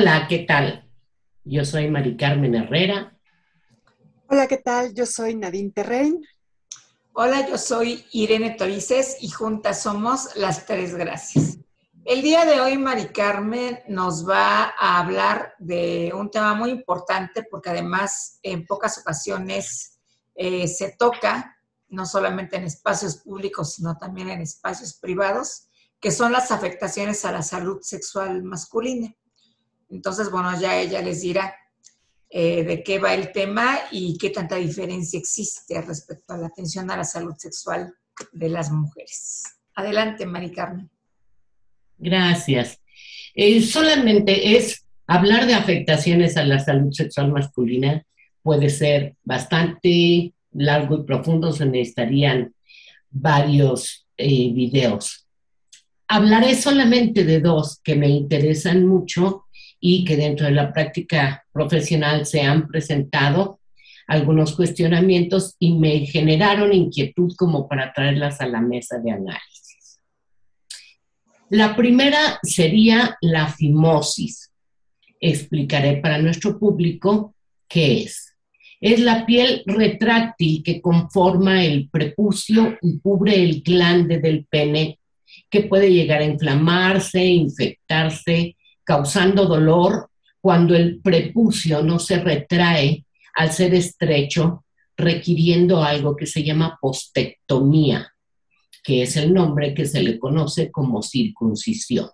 Hola, ¿qué tal? Yo soy Mari Carmen Herrera. Hola, ¿qué tal? Yo soy Nadine Terrein. Hola, yo soy Irene Torices y juntas somos las tres gracias. El día de hoy, Mari Carmen nos va a hablar de un tema muy importante porque además en pocas ocasiones eh, se toca, no solamente en espacios públicos, sino también en espacios privados, que son las afectaciones a la salud sexual masculina. Entonces, bueno, ya ella les dirá eh, de qué va el tema y qué tanta diferencia existe respecto a la atención a la salud sexual de las mujeres. Adelante, Mari Carmen. Gracias. Eh, solamente es hablar de afectaciones a la salud sexual masculina, puede ser bastante largo y profundo, se necesitarían varios eh, videos. Hablaré solamente de dos que me interesan mucho y que dentro de la práctica profesional se han presentado algunos cuestionamientos y me generaron inquietud como para traerlas a la mesa de análisis. La primera sería la fimosis. Explicaré para nuestro público qué es. Es la piel retráctil que conforma el prepucio y cubre el glande del pene, que puede llegar a inflamarse, infectarse, causando dolor cuando el prepucio no se retrae al ser estrecho, requiriendo algo que se llama postectomía, que es el nombre que se le conoce como circuncisión.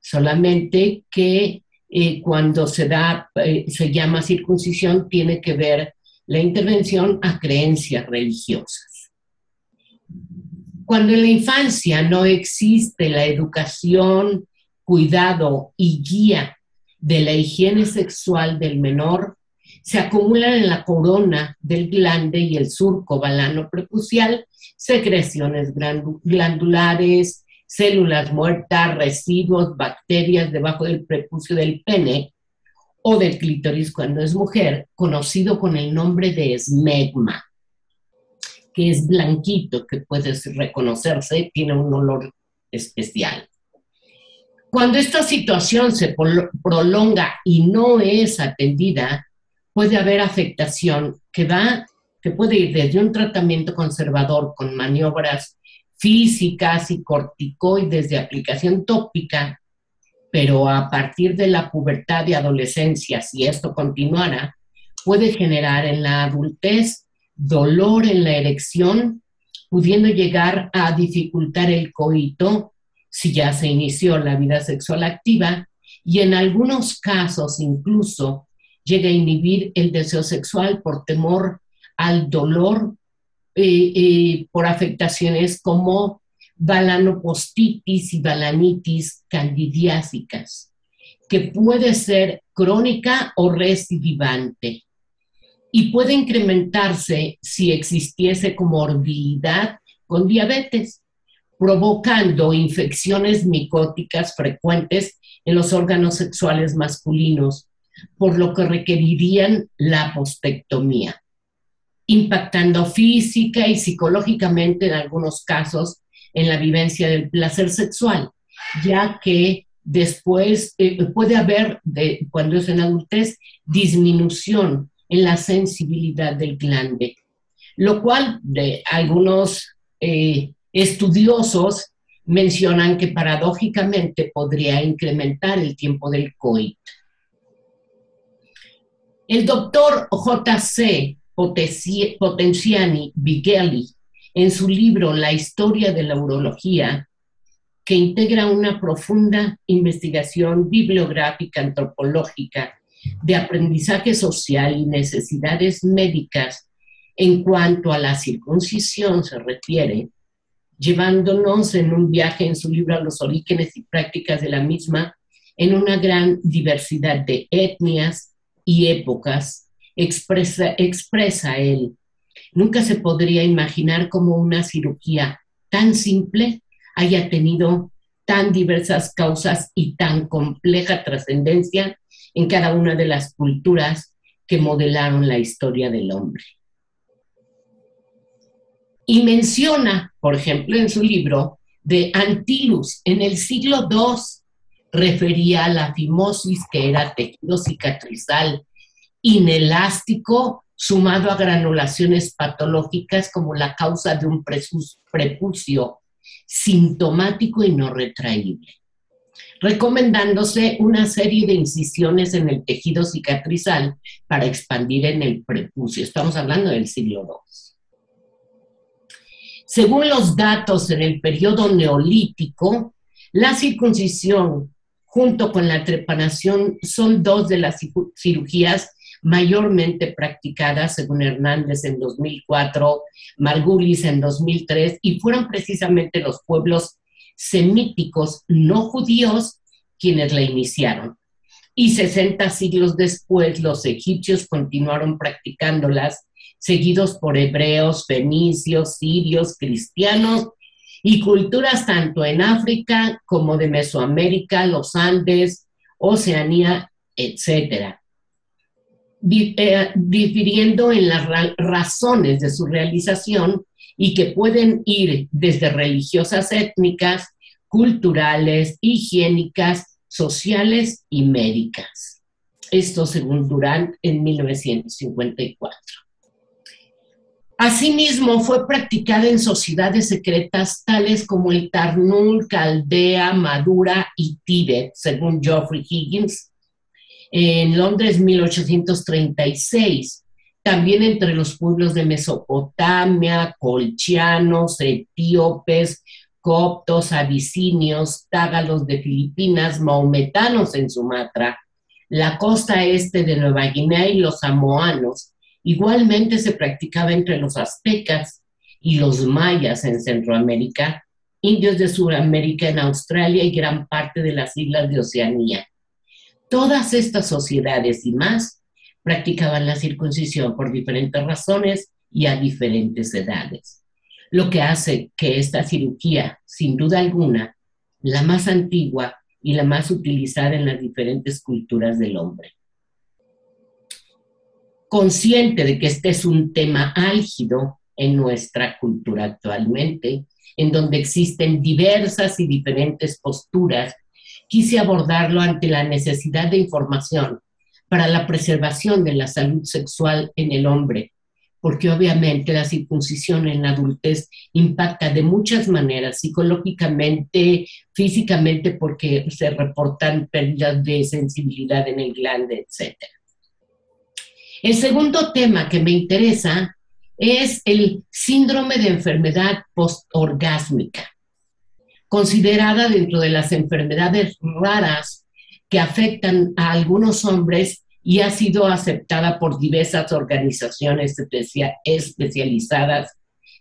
Solamente que eh, cuando se da, eh, se llama circuncisión, tiene que ver la intervención a creencias religiosas. Cuando en la infancia no existe la educación cuidado y guía de la higiene sexual del menor se acumulan en la corona del glande y el surco balano prepucial secreciones glandulares, células muertas, residuos, bacterias debajo del prepucio del pene o del clítoris cuando es mujer, conocido con el nombre de esmegma, que es blanquito, que puede reconocerse, tiene un olor especial. Cuando esta situación se prolonga y no es atendida, puede haber afectación que va, que puede ir desde un tratamiento conservador con maniobras físicas y corticoides de aplicación tópica, pero a partir de la pubertad y adolescencia, si esto continuara, puede generar en la adultez dolor en la erección, pudiendo llegar a dificultar el coito si ya se inició la vida sexual activa y en algunos casos incluso llega a inhibir el deseo sexual por temor al dolor eh, eh, por afectaciones como balanopostitis y balanitis candidiásicas, que puede ser crónica o recidivante y puede incrementarse si existiese comorbilidad con diabetes provocando infecciones micóticas frecuentes en los órganos sexuales masculinos, por lo que requerirían la postectomía, impactando física y psicológicamente en algunos casos en la vivencia del placer sexual, ya que después eh, puede haber, cuando es en adultez, disminución en la sensibilidad del glande, lo cual de algunos eh, Estudiosos mencionan que paradójicamente podría incrementar el tiempo del COIT. El doctor J.C. Potenziani Vigeli, en su libro La historia de la urología, que integra una profunda investigación bibliográfica antropológica de aprendizaje social y necesidades médicas en cuanto a la circuncisión se refiere, llevándonos en un viaje en su libro a los orígenes y prácticas de la misma en una gran diversidad de etnias y épocas, expresa, él. Nunca se podría imaginar cómo una cirugía tan simple haya tenido tan diversas causas y tan compleja trascendencia en cada una de las culturas que modelaron la historia del hombre. Y menciona, por ejemplo, en su libro, de Antilus en el siglo II, refería a la fimosis, que era tejido cicatrizal inelástico sumado a granulaciones patológicas como la causa de un prepucio sintomático y no retraíble, recomendándose una serie de incisiones en el tejido cicatrizal para expandir en el prepucio. Estamos hablando del siglo II. Según los datos en el periodo neolítico, la circuncisión junto con la trepanación son dos de las cirugías mayormente practicadas, según Hernández en 2004, Margulis en 2003, y fueron precisamente los pueblos semíticos no judíos quienes la iniciaron. Y 60 siglos después los egipcios continuaron practicándolas, seguidos por hebreos, fenicios, sirios, cristianos y culturas tanto en África como de Mesoamérica, los Andes, Oceanía, etcétera. Eh, difiriendo en las razones de su realización y que pueden ir desde religiosas étnicas, culturales, higiénicas, sociales y médicas. Esto según Durant en 1954. Asimismo, fue practicada en sociedades secretas tales como el Tarnul, Caldea, Madura y Tíbet, según Geoffrey Higgins, en Londres 1836, también entre los pueblos de Mesopotamia, colchianos, etíopes, coptos, abisinios, tágalos de Filipinas, maometanos en Sumatra, la costa este de Nueva Guinea y los samoanos. Igualmente se practicaba entre los aztecas y los mayas en Centroamérica, indios de Sudamérica en Australia y gran parte de las islas de Oceanía. Todas estas sociedades y más practicaban la circuncisión por diferentes razones y a diferentes edades, lo que hace que esta cirugía, sin duda alguna, la más antigua y la más utilizada en las diferentes culturas del hombre. Consciente de que este es un tema álgido en nuestra cultura actualmente, en donde existen diversas y diferentes posturas quise abordarlo ante la necesidad de información para la preservación de la salud sexual en el hombre, porque obviamente la circuncisión en la adultez impacta de muchas maneras, psicológicamente, físicamente, porque se reportan pérdidas de sensibilidad en el glande, etc. El segundo tema que me interesa es el síndrome de enfermedad postorgásmica considerada dentro de las enfermedades raras que afectan a algunos hombres y ha sido aceptada por diversas organizaciones especializadas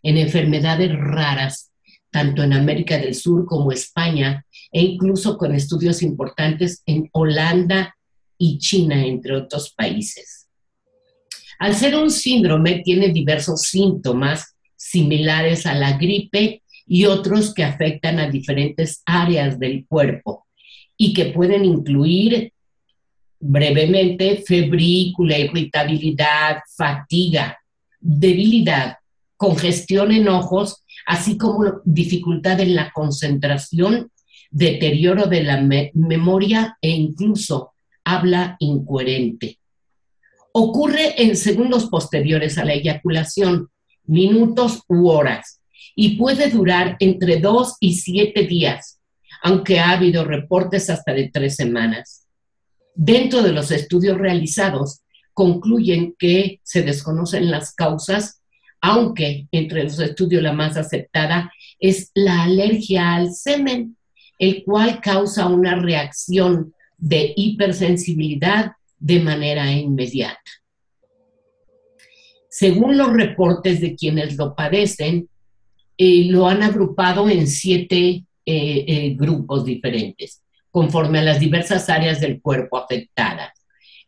en enfermedades raras, tanto en América del Sur como España, e incluso con estudios importantes en Holanda y China, entre otros países. Al ser un síndrome, tiene diversos síntomas similares a la gripe y otros que afectan a diferentes áreas del cuerpo y que pueden incluir brevemente febrícula, irritabilidad, fatiga, debilidad, congestión en ojos, así como dificultad en la concentración, deterioro de la memoria e incluso habla incoherente. Ocurre en segundos posteriores a la eyaculación, minutos u horas, y puede durar entre dos y siete días, aunque ha habido reportes hasta de tres semanas. Dentro de los estudios realizados, concluyen que se desconocen las causas, aunque entre los estudios la más aceptada es la alergia al semen, el cual causa una reacción de hipersensibilidad de manera inmediata. Según los reportes de quienes lo padecen, eh, lo han agrupado en siete eh, eh, grupos diferentes, conforme a las diversas áreas del cuerpo afectadas,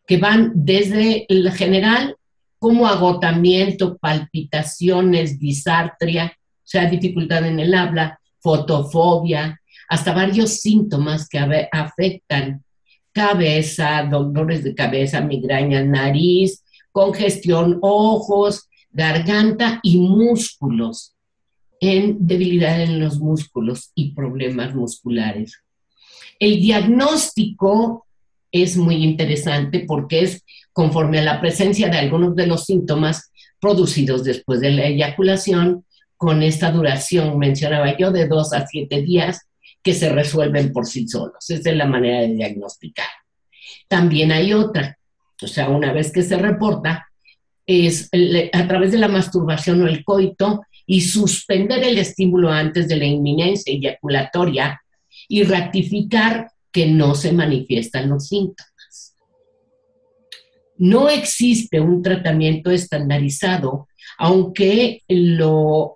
que van desde el general como agotamiento, palpitaciones, disartria, o sea, dificultad en el habla, fotofobia, hasta varios síntomas que afectan cabeza, dolores de cabeza, migraña, nariz, congestión, ojos, garganta y músculos en debilidad en los músculos y problemas musculares. El diagnóstico es muy interesante porque es conforme a la presencia de algunos de los síntomas producidos después de la eyaculación, con esta duración, mencionaba yo, de dos a siete días, que se resuelven por sí solos. Esa es la manera de diagnosticar. También hay otra, o sea, una vez que se reporta, es a través de la masturbación o el coito y suspender el estímulo antes de la inminencia eyaculatoria y ratificar que no se manifiestan los síntomas. No existe un tratamiento estandarizado, aunque lo,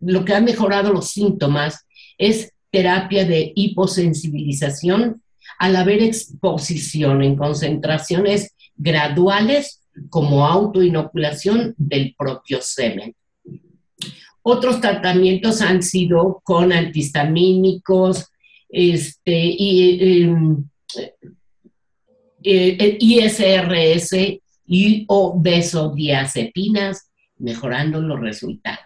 lo que ha mejorado los síntomas es terapia de hiposensibilización al haber exposición en concentraciones graduales como autoinoculación del propio semen. Otros tratamientos han sido con antihistamínicos este, em, eh, eh, ISRS y o besodiazepinas, mejorando los resultados.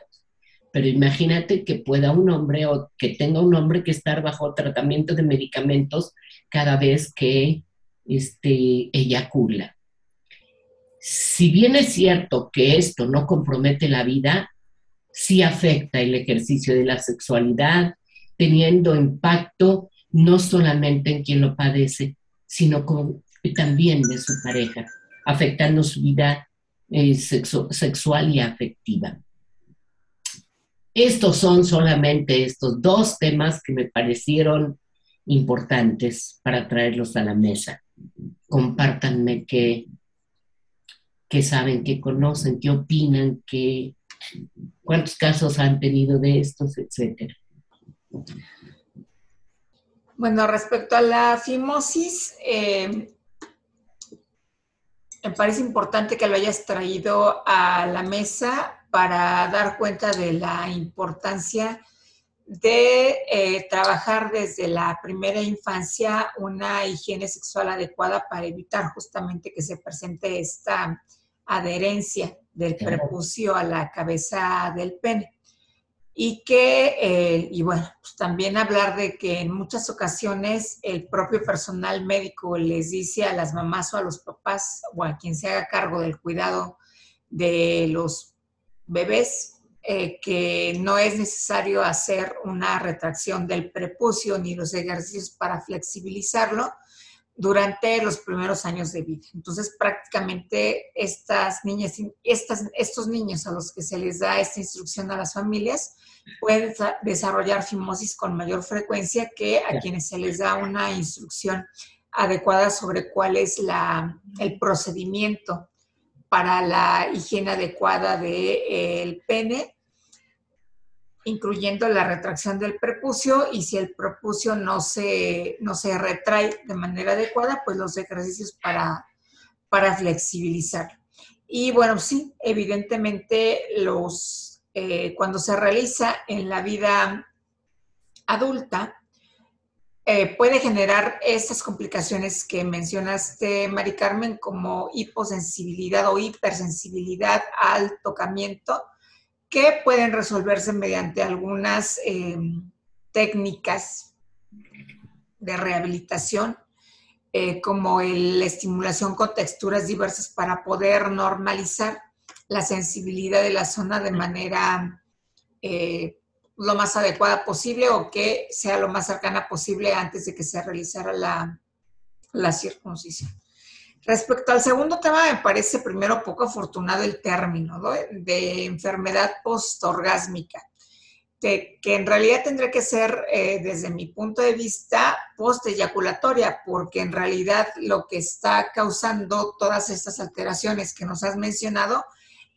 Pero imagínate que pueda un hombre o que tenga un hombre que estar bajo tratamiento de medicamentos cada vez que este, eyacula. Si bien es cierto que esto no compromete la vida, sí afecta el ejercicio de la sexualidad, teniendo impacto no solamente en quien lo padece, sino también de su pareja, afectando su vida eh, sexual y afectiva. Estos son solamente estos dos temas que me parecieron importantes para traerlos a la mesa. Compártanme qué, saben, qué conocen, qué opinan, qué, cuántos casos han tenido de estos, etcétera. Bueno, respecto a la fimosis, eh, me parece importante que lo hayas traído a la mesa para dar cuenta de la importancia de eh, trabajar desde la primera infancia una higiene sexual adecuada para evitar justamente que se presente esta adherencia del prepucio a la cabeza del pene. Y que, eh, y bueno, pues también hablar de que en muchas ocasiones el propio personal médico les dice a las mamás o a los papás o a quien se haga cargo del cuidado de los bebés eh, que no es necesario hacer una retracción del prepucio ni los ejercicios para flexibilizarlo, durante los primeros años de vida. Entonces, prácticamente estas niñas, estas, estos niños a los que se les da esta instrucción a las familias pueden desarrollar fimosis con mayor frecuencia que a quienes se les da una instrucción adecuada sobre cuál es la, el procedimiento para la higiene adecuada del de, el pene incluyendo la retracción del prepucio y si el prepucio no se, no se retrae de manera adecuada, pues los ejercicios para, para flexibilizar. Y bueno, sí, evidentemente los, eh, cuando se realiza en la vida adulta, eh, puede generar estas complicaciones que mencionaste, Mari Carmen, como hiposensibilidad o hipersensibilidad al tocamiento, que pueden resolverse mediante algunas eh, técnicas de rehabilitación, eh, como la estimulación con texturas diversas para poder normalizar la sensibilidad de la zona de manera lo más adecuada posible o que sea lo más cercana posible antes de que se realizara la, la circuncisión. Respecto al segundo tema, me parece primero poco afortunado el término de enfermedad postorgásmica, que, en realidad tendría que ser, eh, desde mi punto de vista, posteyaculatoria, porque en realidad lo que está causando todas estas alteraciones que nos has mencionado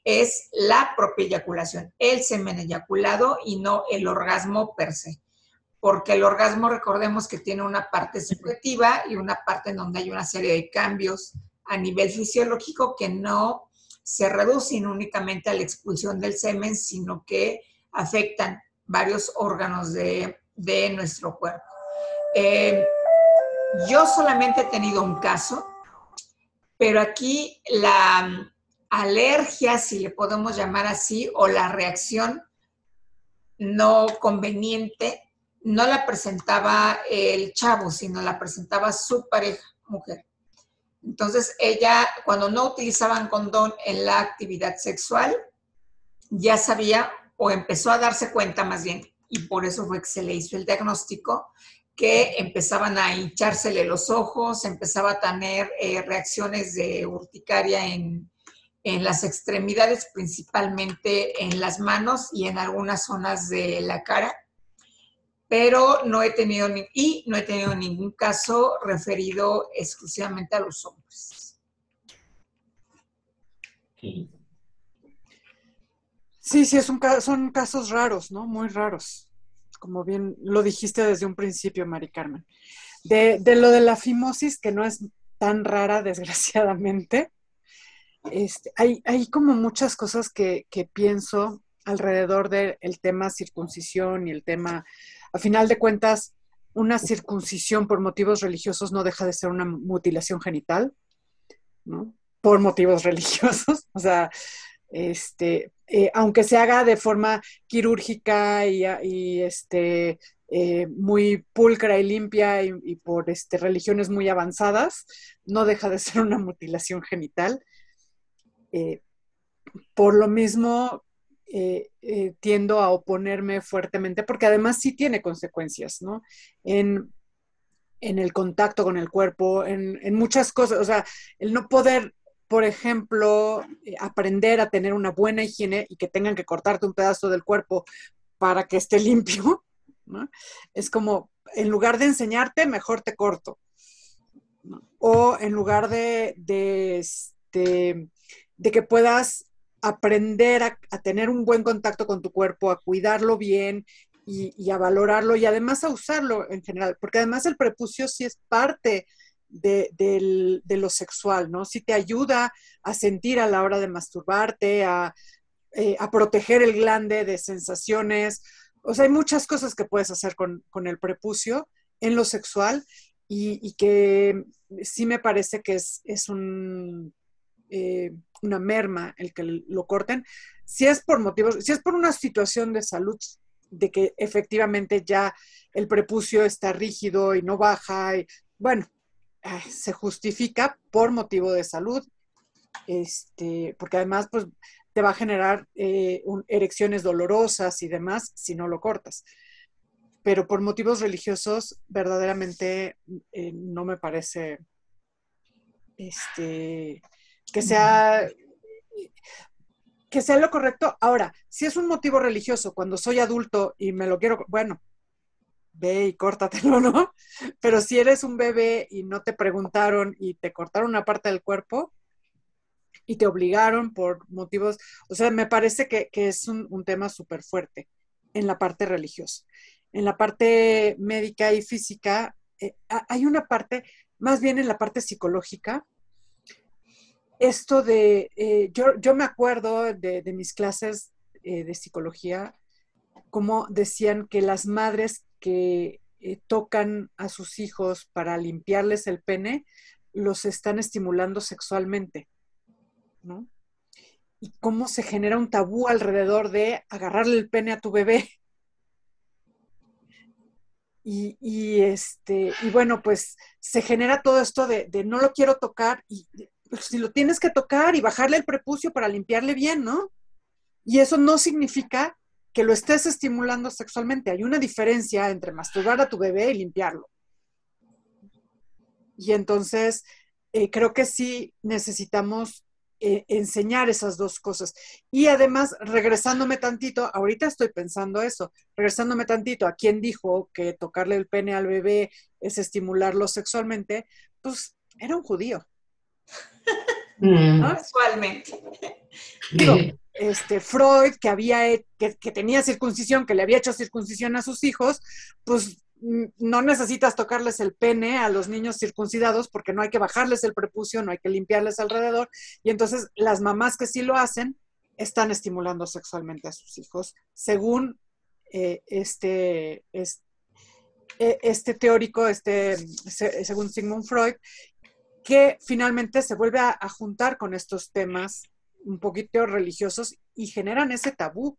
es la propia eyaculación, el semen eyaculado y no el orgasmo per se porque el orgasmo recordemos que tiene una parte subjetiva y una parte en donde hay una serie de cambios a nivel fisiológico que no se reducen únicamente a la expulsión del semen, sino que afectan varios órganos de, nuestro cuerpo. Eh, yo solamente he tenido un caso, pero aquí la alergia, si le podemos llamar así, o la reacción no conveniente no la presentaba el chavo, sino la presentaba su pareja, mujer. Entonces ella, cuando no utilizaban condón en la actividad sexual, ya sabía o empezó a darse cuenta más bien, y por eso fue que se le hizo el diagnóstico, que empezaban a hinchársele los ojos, empezaba a tener eh, reacciones de urticaria en, en las extremidades, principalmente en las manos y en algunas zonas de la cara pero no he tenido y no he tenido ningún caso referido exclusivamente a los hombres. Sí, sí, es un, son casos raros, ¿no? Muy raros, como bien lo dijiste desde un principio, Mari Carmen. De, lo de la fimosis, que no es tan rara, desgraciadamente, este, hay, hay, como muchas cosas que, pienso alrededor del tema circuncisión y el tema a final de cuentas, una circuncisión por motivos religiosos no deja de ser una mutilación genital, ¿no? Por motivos religiosos. O sea, este, eh, aunque se haga de forma quirúrgica y, este, eh, muy pulcra y limpia y, por este, religiones muy avanzadas, no deja de ser una mutilación genital. Eh, por lo mismo, eh, eh, tiendo a oponerme fuertemente, porque además sí tiene consecuencias, ¿no? En, el contacto con el cuerpo, en, muchas cosas, o sea, el no poder, por ejemplo, aprender a tener una buena higiene y que tengan que cortarte un pedazo del cuerpo para que esté limpio, ¿no? Es como, en lugar de enseñarte, mejor te corto. O en lugar de, de, este, de que puedas aprender a, tener un buen contacto con tu cuerpo, a cuidarlo bien y, a valorarlo y además a usarlo en general, porque además el prepucio sí es parte de, lo sexual, ¿no? Sí te ayuda a sentir a la hora de masturbarte, a, eh, proteger el glande de sensaciones. O sea, hay muchas cosas que puedes hacer con, el prepucio en lo sexual y, que sí me parece que es un... Eh, una merma el que lo corten, si es por motivos, si es por una situación de salud, de que efectivamente ya el prepucio está rígido y no baja, bueno, se justifica por motivo de salud, este, porque además pues te va a generar eh, erecciones dolorosas y demás si no lo cortas. Pero por motivos religiosos, verdaderamente eh, no me parece este, que sea, que sea lo correcto. Ahora, si es un motivo religioso, cuando soy adulto y me lo quiero, bueno, ve y córtatelo, ¿no? Pero si eres un bebé y no te preguntaron y te cortaron una parte del cuerpo y te obligaron por motivos, o sea, me parece que, es un, tema súper fuerte en la parte religiosa. En la parte médica y física, eh, hay una parte, más bien en la parte psicológica, esto de, eh, yo, me acuerdo de, mis clases eh, de psicología, como decían que las madres que eh, tocan a sus hijos para limpiarles el pene, los están estimulando sexualmente, ¿no? Y cómo se genera un tabú alrededor de agarrarle el pene a tu bebé. Y, este, y bueno, pues se genera todo esto de, de no lo quiero tocar y pues, si lo tienes que tocar y bajarle el prepucio para limpiarle bien, ¿no? Y eso no significa que lo estés estimulando sexualmente. Hay una diferencia entre masturbar a tu bebé y limpiarlo. Y entonces, eh, creo que sí necesitamos eh, enseñar esas dos cosas. Y además, regresándome tantito, ahorita estoy pensando eso, regresándome tantito a quien dijo que tocarle el pene al bebé es estimularlo sexualmente, pues era un judío. Mm. Casualmente. este, Freud, que, había, que, tenía circuncisión, que le había hecho circuncisión a sus hijos, pues no necesitas tocarles el pene a los niños circuncidados porque no hay que bajarles el prepucio, no hay que limpiarles alrededor. Y entonces las mamás que sí lo hacen están estimulando sexualmente a sus hijos, según eh, este, este, este teórico, este, según Sigmund Freud, que finalmente se vuelve a, juntar con estos temas un poquito religiosos y generan ese tabú.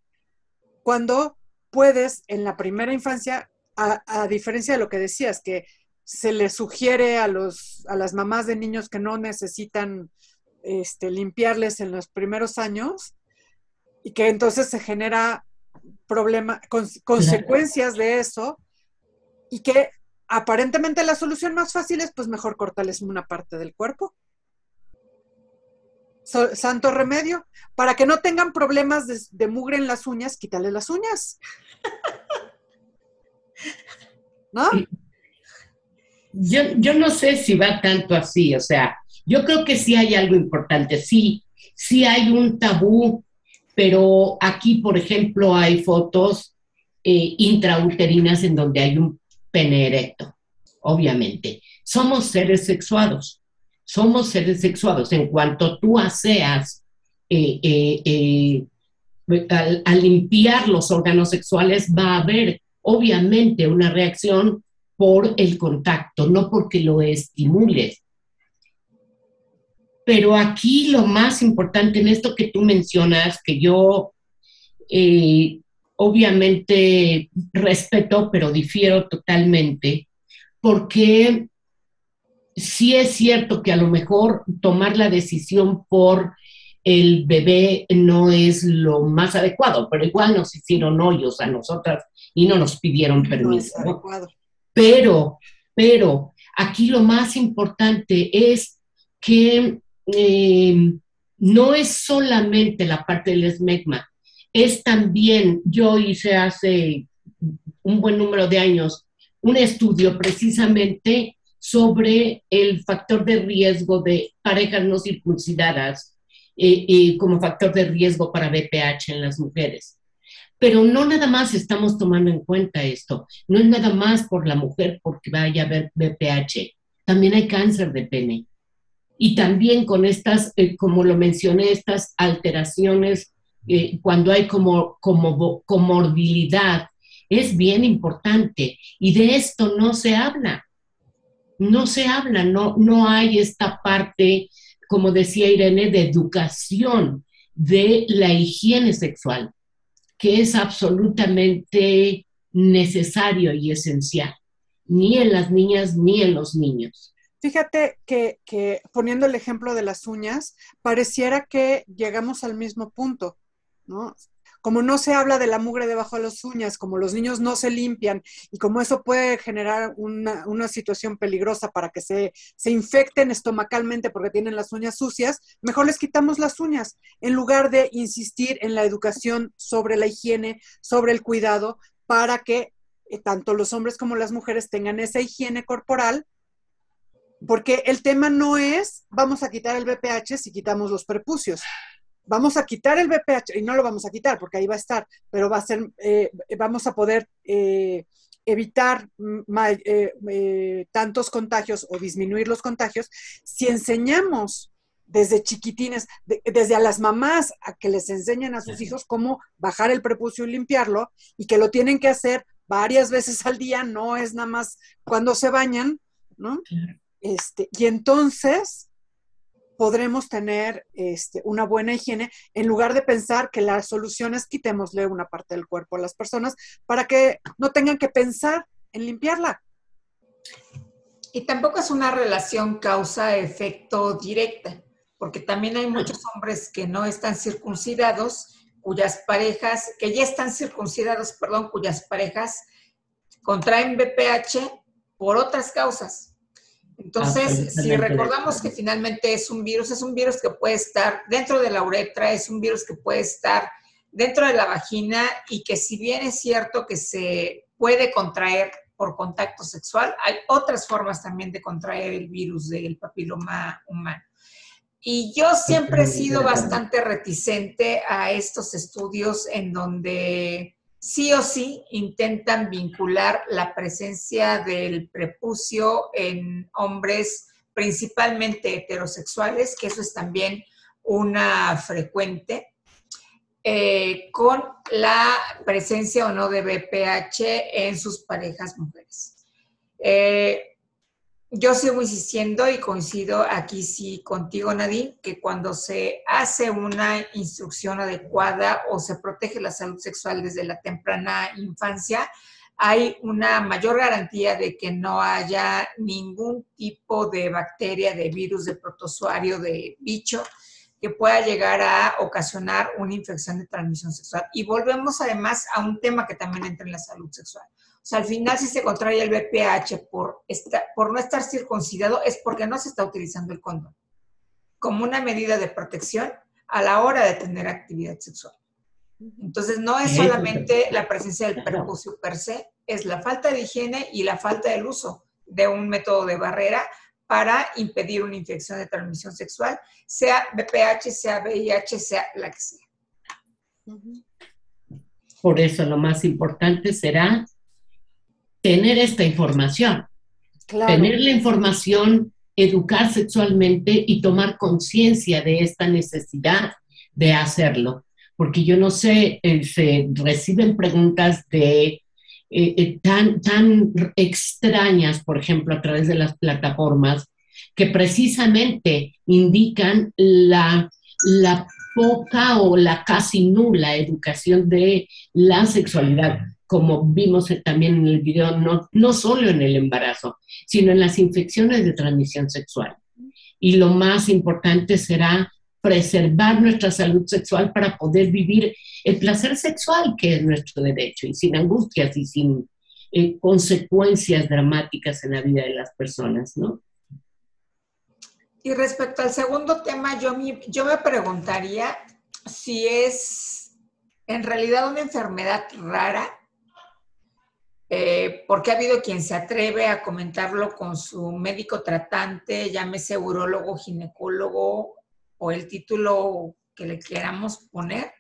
Cuando puedes en la primera infancia a, diferencia de lo que decías, que se le sugiere a, los, a las mamás de niños que no necesitan este, limpiarles en los primeros años y que entonces se genera problema, consecuencias de eso y que aparentemente la solución más fácil es pues mejor cortarles una parte del cuerpo. santo remedio. Para que no tengan problemas de, mugre en las uñas, quítale las uñas. ¿No? Yo, yo no sé si va tanto así, o sea, yo creo que sí hay algo importante, sí, sí hay un tabú, pero aquí, por ejemplo, hay fotos eh, intrauterinas en donde hay un pene erecto, obviamente. Somos seres sexuados, somos seres sexuados. En cuanto tú aseas eh, eh, al, limpiar los órganos sexuales, va a haber obviamente una reacción por el contacto, no porque lo estimules. Pero aquí lo más importante en esto que tú mencionas, que yo eh, obviamente respeto, pero difiero totalmente, porque sí es cierto que a lo mejor tomar la decisión por el bebé no es lo más adecuado, pero igual nos hicieron hoyos a nosotras y no nos pidieron permiso. Pero, pero aquí lo más importante es que eh, no es solamente la parte del esmegma, es también, yo hice hace un buen número de años un estudio precisamente sobre el factor de riesgo de parejas no circuncidadas eh, eh, como factor de riesgo para BPH en las mujeres. Pero no nada más estamos tomando en cuenta esto, no es nada más por la mujer porque vaya a haber BPH, también hay cáncer de pene. Y también con estas, eh, como lo mencioné, estas alteraciones, eh, cuando hay como, como comorbilidad, es bien importante. Y de esto no se habla. No se habla, no, no hay esta parte, como decía Irene, de educación de la higiene sexual que es absolutamente necesario y esencial, ni en las niñas ni en los niños. Fíjate que, que, poniendo el ejemplo de las uñas, pareciera que llegamos al mismo punto, ¿no? como no se habla de la mugre debajo de las uñas, como los niños no se limpian y como eso puede generar una, situación peligrosa para que se, se, infecten estomacalmente porque tienen las uñas sucias, mejor les quitamos las uñas en lugar de insistir en la educación sobre la higiene, sobre el cuidado, para que eh, tanto los hombres como las mujeres tengan esa higiene corporal porque el tema no es vamos a quitar el BPH si quitamos los prepucios vamos a quitar el BPH, y no lo vamos a quitar porque ahí va a estar, pero va a ser, eh, vamos a poder eh, evitar eh, tantos contagios o disminuir los contagios si enseñamos desde chiquitines, desde a las mamás a que les enseñen a sus hijos cómo bajar el prepucio y limpiarlo y que lo tienen que hacer varias veces al día, no es nada más cuando se bañan, ¿no? Este, y entonces podremos tener este, una buena higiene en lugar de pensar que la solución es quitémosle una parte del cuerpo a las personas para que no tengan que pensar en limpiarla. Y tampoco es una relación causa-efecto directa, porque también hay muchos hombres que no están circuncidados, cuyas parejas, que ya están circuncidados, perdón, cuyas parejas contraen BPH por otras causas entonces, si recordamos que finalmente es un virus, es un virus que puede estar dentro de la uretra, es un virus que puede estar dentro de la vagina y que si bien es cierto que se puede contraer por contacto sexual, hay otras formas también de contraer el virus del papiloma humano. Y yo siempre he sido bastante reticente a estos estudios en donde sí o sí intentan vincular la presencia del prepucio en hombres principalmente heterosexuales, que eso es también una frecuente, eh, con la presencia o no de BPH en sus parejas mujeres. Eh, yo sigo insistiendo y coincido aquí sí contigo, Nadine, que cuando se hace una instrucción adecuada o se protege la salud sexual desde la temprana infancia, hay una mayor garantía de que no haya ningún tipo de bacteria, de virus, de protozoario, de bicho que pueda llegar a ocasionar una infección de transmisión sexual. Y volvemos además a un tema que también entra en la salud sexual. O sea, al final si se contrae el BPH por, por no estar circuncidado es porque no se está utilizando el condón como una medida de protección a la hora de tener actividad sexual. Entonces, no es solamente la presencia del prepucio per se, es la falta de higiene y la falta del uso de un método de barrera para impedir una infección de transmisión sexual, sea BPH, sea VIH, sea la que sea. Por eso lo más importante será tener esta información. Tener la información, educar sexualmente y tomar conciencia de esta necesidad de hacerlo. Porque yo no sé, eh, se reciben preguntas de eh, eh, tan, tan extrañas, por ejemplo, a través de las plataformas, que precisamente indican la, la poca o la casi nula educación de la sexualidad, como vimos también en el video, no, no solo en el embarazo, sino en las infecciones de transmisión sexual. Y lo más importante será preservar nuestra salud sexual para poder vivir el placer sexual, que es nuestro derecho, y sin angustias y sin eh, consecuencias dramáticas en la vida de las personas, ¿no? Y respecto al segundo tema, yo yo me preguntaría si es en realidad una enfermedad rara, eh, porque ha habido quien se atreve a comentarlo con su médico tratante, llámese urólogo, ginecólogo, o el título que le queramos poner.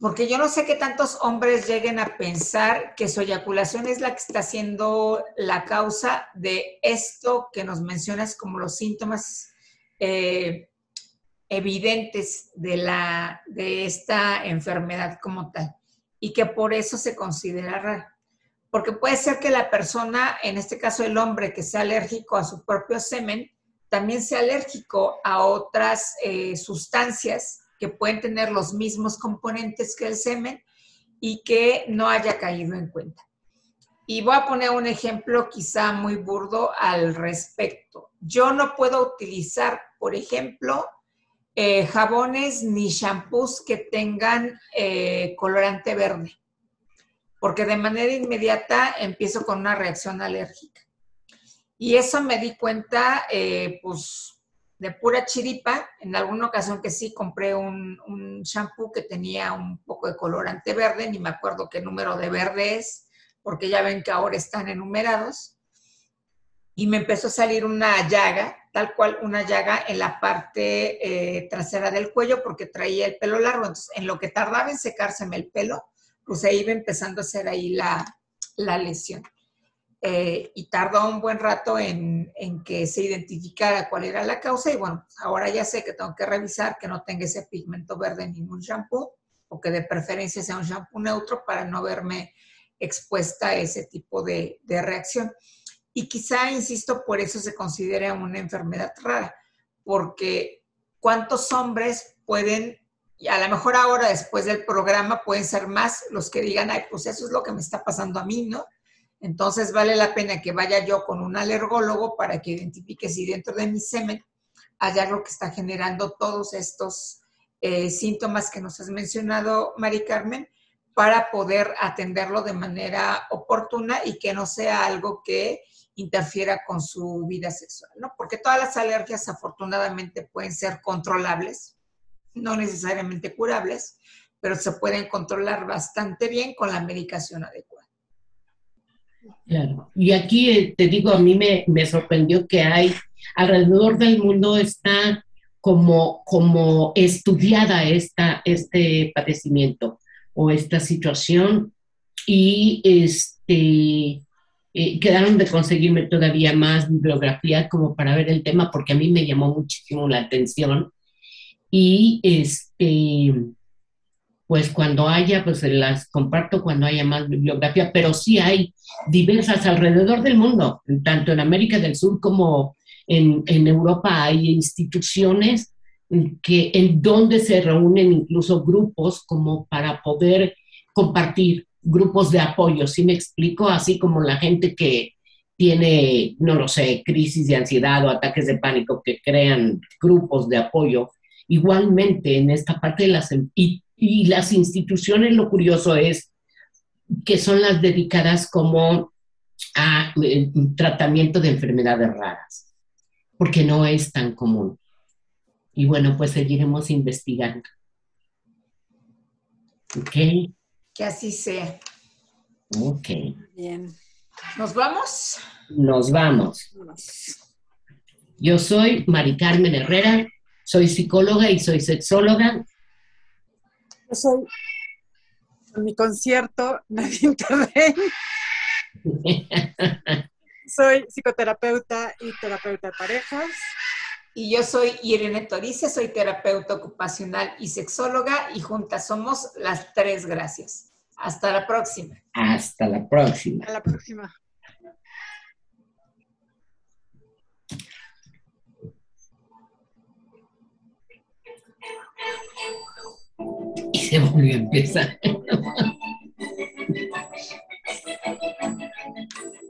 Porque yo no sé qué tantos hombres lleguen a pensar que su eyaculación es la que está siendo la causa de esto que nos mencionas como los síntomas eh, evidentes de, la, de esta enfermedad como tal y que por eso se considera rara. Porque puede ser que la persona, en este caso el hombre, que sea alérgico a su propio semen, también sea alérgico a otras eh, sustancias que pueden tener los mismos componentes que el semen y que no haya caído en cuenta. Y voy a poner un ejemplo quizá muy burdo al respecto. Yo no puedo utilizar, por ejemplo, eh, jabones ni shampoos que tengan eh, colorante verde, porque de manera inmediata empiezo con una reacción alérgica. Y eso me di cuenta, eh, pues, de pura chiripa. En alguna ocasión que sí compré un, un, shampoo que tenía un poco de colorante verde, ni me acuerdo qué número de verde es, porque ya ven que ahora están enumerados. Y me empezó a salir una llaga, tal cual una llaga en la parte eh, trasera del cuello, porque traía el pelo largo. Entonces, en lo que tardaba en secárseme el pelo, pues ahí iba empezando a hacer ahí la, la lesión. Eh, y tardó un buen rato en, que se identificara cuál era la causa y bueno, ahora ya sé que tengo que revisar que no tenga ese pigmento verde en ningún shampoo o que de preferencia sea un shampoo neutro para no verme expuesta a ese tipo de, de reacción. Y quizá, insisto, por eso se considera una enfermedad rara, porque ¿cuántos hombres pueden, y a lo mejor ahora después del programa pueden ser más los que digan, ay, pues eso es lo que me está pasando a mí, ¿no? Entonces vale la pena que vaya yo con un alergólogo para que identifique si dentro de mi semen hay algo que está generando todos estos eh, síntomas que nos has mencionado, Mari Carmen, para poder atenderlo de manera oportuna y que no sea algo que interfiera con su vida sexual, ¿no? Porque todas las alergias afortunadamente pueden ser controlables, no necesariamente curables, pero se pueden controlar bastante bien con la medicación adecuada. Claro. Y aquí eh, te digo, a mí me, me, sorprendió que hay alrededor del mundo está como, como estudiada esta, este padecimiento o esta situación y este, eh, quedaron de conseguirme todavía más bibliografía como para ver el tema porque a mí me llamó muchísimo la atención. Y este pues cuando haya, pues las comparto cuando haya más bibliografía, pero sí hay diversas alrededor del mundo, tanto en América del Sur como en, en Europa hay instituciones que en donde se reúnen incluso grupos como para poder compartir grupos de apoyo, ¿sí me explico? Así como la gente que tiene, no lo sé, crisis de ansiedad o ataques de pánico que crean grupos de apoyo. Igualmente, en esta parte de las... Y, y las instituciones, lo curioso es que son las dedicadas como a eh, tratamiento de enfermedades raras, porque no es tan común. Y bueno, pues seguiremos investigando. ¿Ok? Que así sea. Ok. Bien. ¿Nos vamos? Nos vamos. Yo soy Mari Carmen Herrera, soy psicóloga y soy sexóloga. Yo soy en mi concierto Nadine Terren. soy psicoterapeuta y terapeuta de parejas. Y yo soy Irene Torice, soy terapeuta ocupacional y sexóloga y juntas somos las tres gracias. Hasta la próxima. Hasta la próxima. Hasta la próxima. Y se volvió a empezar.